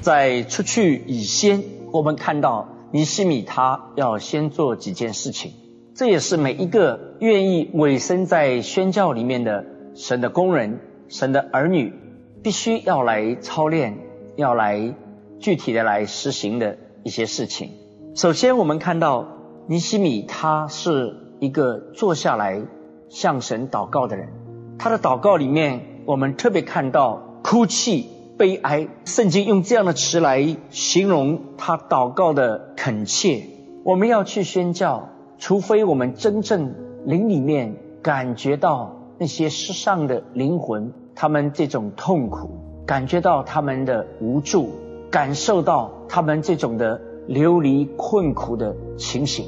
在出去以先，我们看到尼西米他要先做几件事情，这也是每一个愿意委身在宣教里面的神的工人、神的儿女，必须要来操练、要来具体的来实行的一些事情。首先，我们看到尼西米他是一个坐下来向神祷告的人，他的祷告里面，我们特别看到哭泣。悲哀，圣经用这样的词来形容他祷告的恳切。我们要去宣教，除非我们真正灵里面感觉到那些世上的灵魂，他们这种痛苦，感觉到他们的无助，感受到他们这种的流离困苦的情形，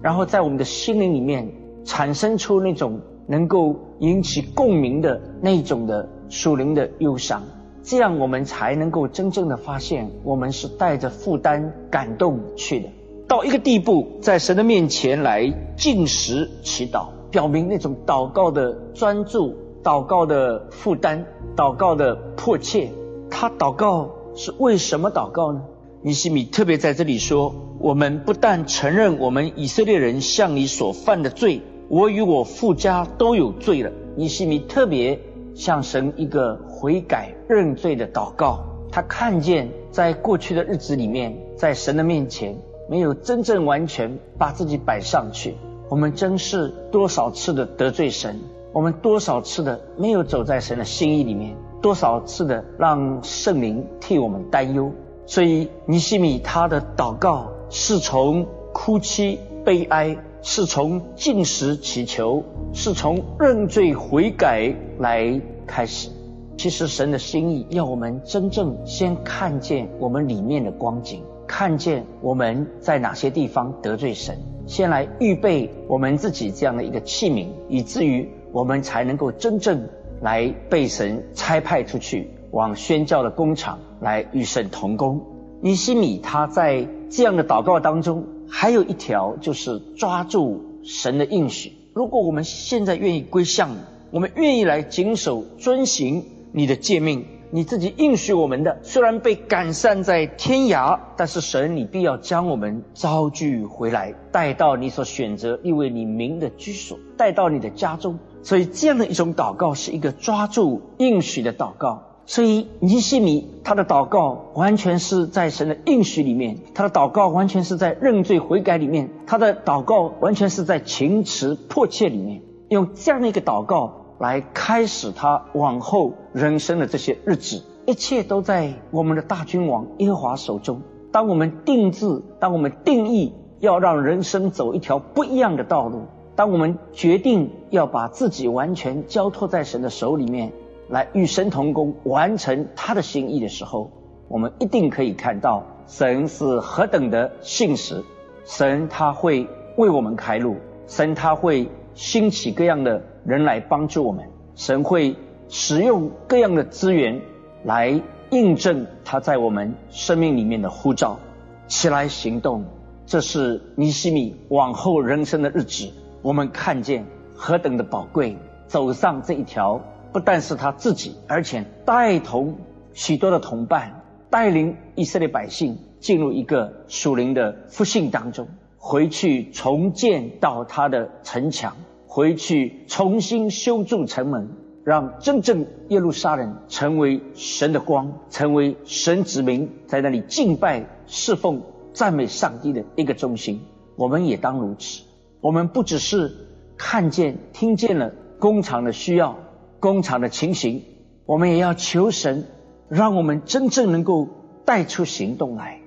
然后在我们的心灵里面产生出那种能够引起共鸣的那种的属灵的忧伤。这样我们才能够真正的发现，我们是带着负担、感动去的。到一个地步，在神的面前来进食祈祷，表明那种祷告的专注、祷告的负担、祷告的迫切。他祷告是为什么祷告呢？尼西米特别在这里说：我们不但承认我们以色列人向你所犯的罪，我与我父家都有罪了。尼西米特别。向神一个悔改认罪的祷告，他看见在过去的日子里面，在神的面前没有真正完全把自己摆上去。我们真是多少次的得罪神，我们多少次的没有走在神的心意里面，多少次的让圣灵替我们担忧。所以尼西米他的祷告是从哭泣悲哀。是从进食祈求，是从认罪悔改来开始。其实神的心意要我们真正先看见我们里面的光景，看见我们在哪些地方得罪神，先来预备我们自己这样的一个器皿，以至于我们才能够真正来被神差派出去，往宣教的工厂来与神同工。尼西米他在这样的祷告当中。还有一条就是抓住神的应许。如果我们现在愿意归向你，我们愿意来谨守遵行你的诫命，你自己应许我们的，虽然被赶散在天涯，但是神你必要将我们招聚回来，带到你所选择立为你名的居所，带到你的家中。所以这样的一种祷告是一个抓住应许的祷告。所以尼西米他的祷告完全是在神的应许里面，他的祷告完全是在认罪悔改里面，他的祷告完全是在情辞迫切里面，用这样的一个祷告来开始他往后人生的这些日子，一切都在我们的大君王耶和华手中。当我们定制，当我们定义要让人生走一条不一样的道路，当我们决定要把自己完全交托在神的手里面。来与神同工，完成他的心意的时候，我们一定可以看到神是何等的信实。神他会为我们开路，神他会兴起各样的人来帮助我们，神会使用各样的资源来印证他在我们生命里面的呼召。起来行动，这是尼西米往后人生的日子，我们看见何等的宝贵。走上这一条。不但是他自己，而且带同许多的同伴，带领以色列百姓进入一个属灵的复兴当中，回去重建到他的城墙，回去重新修筑城门，让真正耶路撒冷成为神的光，成为神子民在那里敬拜、侍奉、赞美上帝的一个中心。我们也当如此。我们不只是看见、听见了工厂的需要。工厂的情形，我们也要求神，让我们真正能够带出行动来，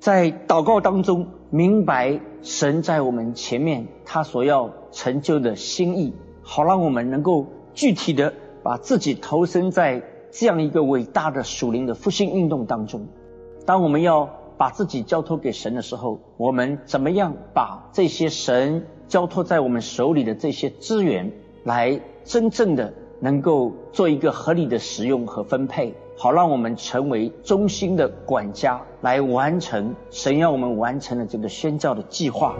在祷告当中明白神在我们前面他所要成就的心意，好让我们能够具体的把自己投身在这样一个伟大的属灵的复兴运动当中。当我们要把自己交托给神的时候，我们怎么样把这些神交托在我们手里的这些资源，来真正的。能够做一个合理的使用和分配，好让我们成为中心的管家，来完成神要我们完成的这个宣教的计划。